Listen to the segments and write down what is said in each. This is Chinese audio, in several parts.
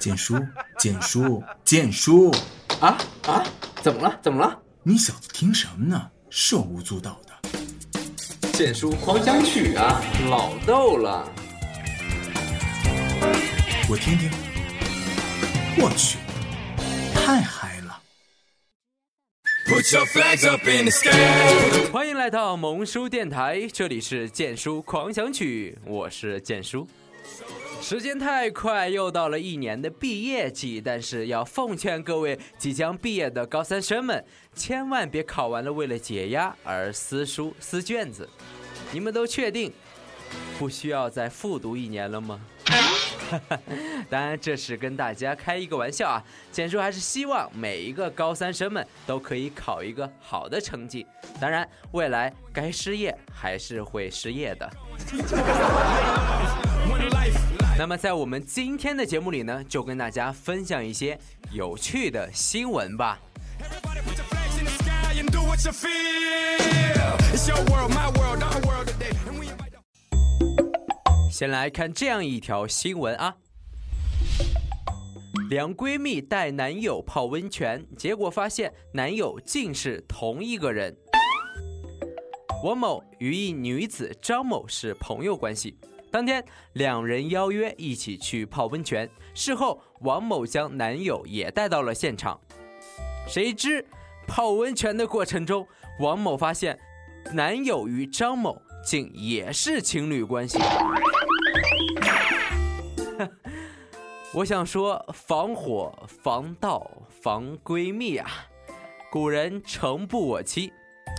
建叔，简叔，简叔，啊啊！怎么了？怎么了？你小子听什么呢？手舞足蹈的。剑叔狂想曲啊，老逗了。我听听。我去，太嗨了欢迎来到萌叔电台，这里是剑叔狂想曲，我是剑叔。时间太快，又到了一年的毕业季，但是要奉劝各位即将毕业的高三生们，千万别考完了为了解压而撕书撕卷子。你们都确定不需要再复读一年了吗？当然，这是跟大家开一个玩笑啊。简叔还是希望每一个高三生们都可以考一个好的成绩。当然，未来该失业还是会失业的。那么，在我们今天的节目里呢，就跟大家分享一些有趣的新闻吧。先来看这样一条新闻啊，两闺蜜带男友泡温泉，结果发现男友竟是同一个人。王某与一女子张某是朋友关系，当天两人邀约一起去泡温泉，事后王某将男友也带到了现场，谁知泡温泉的过程中，王某发现男友与张某竟也是情侣关系。我想说，防火、防盗、防闺蜜啊！古人诚不我欺，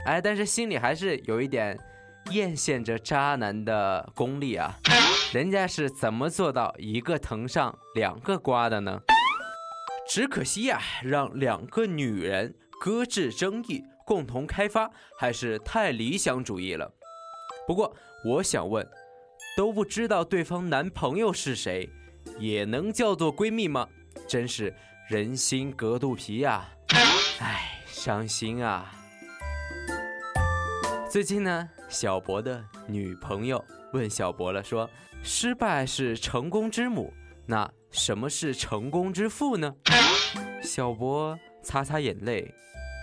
哎，但是心里还是有一点艳羡着渣男的功力啊！人家是怎么做到一个藤上两个瓜的呢？只可惜呀，让两个女人搁置争议，共同开发，还是太理想主义了。不过，我想问，都不知道对方男朋友是谁？也能叫做闺蜜吗？真是人心隔肚皮呀！唉，伤心啊！最近呢，小博的女朋友问小博了，说：“失败是成功之母，那什么是成功之父呢？”小博擦擦眼泪，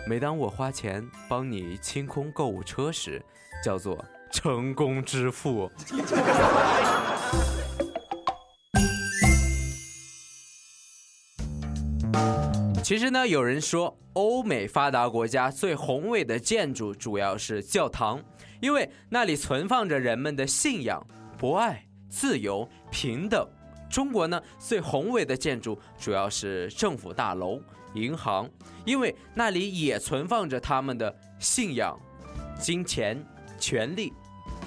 每当我花钱帮你清空购物车时，叫做成功之父。其实呢，有人说欧美发达国家最宏伟的建筑主要是教堂，因为那里存放着人们的信仰、博爱、自由、平等。中国呢，最宏伟的建筑主要是政府大楼、银行，因为那里也存放着他们的信仰、金钱、权力、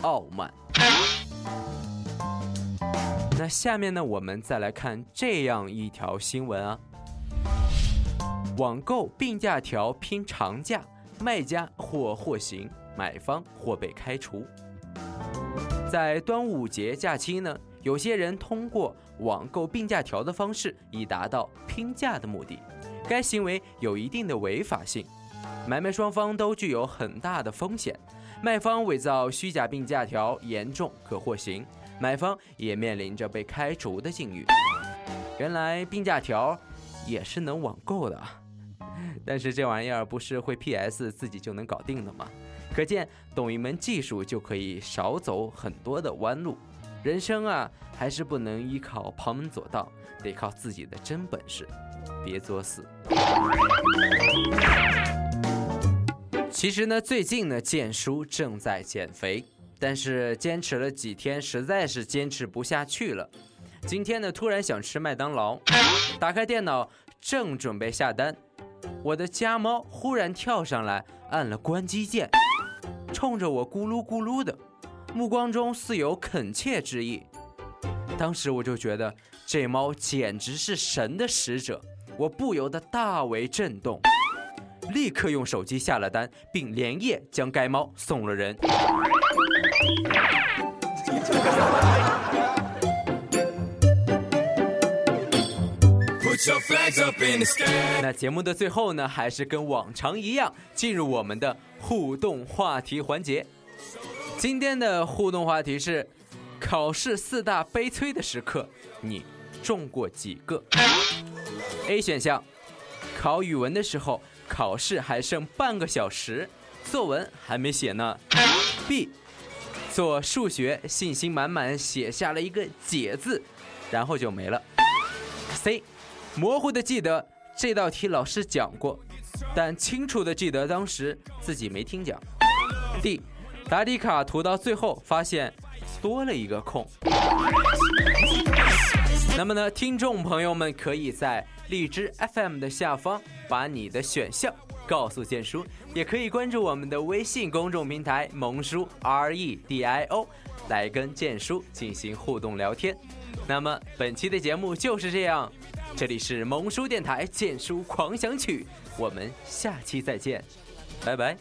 傲慢。那下面呢，我们再来看这样一条新闻啊。网购病假条拼长假，卖家或获刑，买方或被开除。在端午节假期呢，有些人通过网购病假条的方式，以达到拼假的目的。该行为有一定的违法性，买卖双方都具有很大的风险。卖方伪造虚假病假条，严重可获刑；买方也面临着被开除的境遇。原来病假条也是能网购的。但是这玩意儿不是会 PS 自己就能搞定的吗？可见懂一门技术就可以少走很多的弯路。人生啊，还是不能依靠旁门左道，得靠自己的真本事，别作死。其实呢，最近呢，建叔正在减肥，但是坚持了几天，实在是坚持不下去了。今天呢，突然想吃麦当劳，打开电脑，正准备下单。我的家猫忽然跳上来，按了关机键，冲着我咕噜咕噜的，目光中似有恳切之意。当时我就觉得这猫简直是神的使者，我不由得大为震动，立刻用手机下了单，并连夜将该猫送了人。那节目的最后呢，还是跟往常一样，进入我们的互动话题环节。今天的互动话题是：考试四大悲催的时刻，你中过几个？A 选项，考语文的时候，考试还剩半个小时，作文还没写呢。B，做数学信心满满写下了一个解字，然后就没了。C，模糊的记得这道题老师讲过，但清楚的记得当时自己没听讲。D，答题卡涂到最后发现多了一个空。那么呢，听众朋友们可以在荔枝 FM 的下方把你的选项告诉建叔，也可以关注我们的微信公众平台“萌叔 R E D I O”，来跟建叔进行互动聊天。那么本期的节目就是这样，这里是萌叔电台《荐书狂想曲》，我们下期再见，拜拜。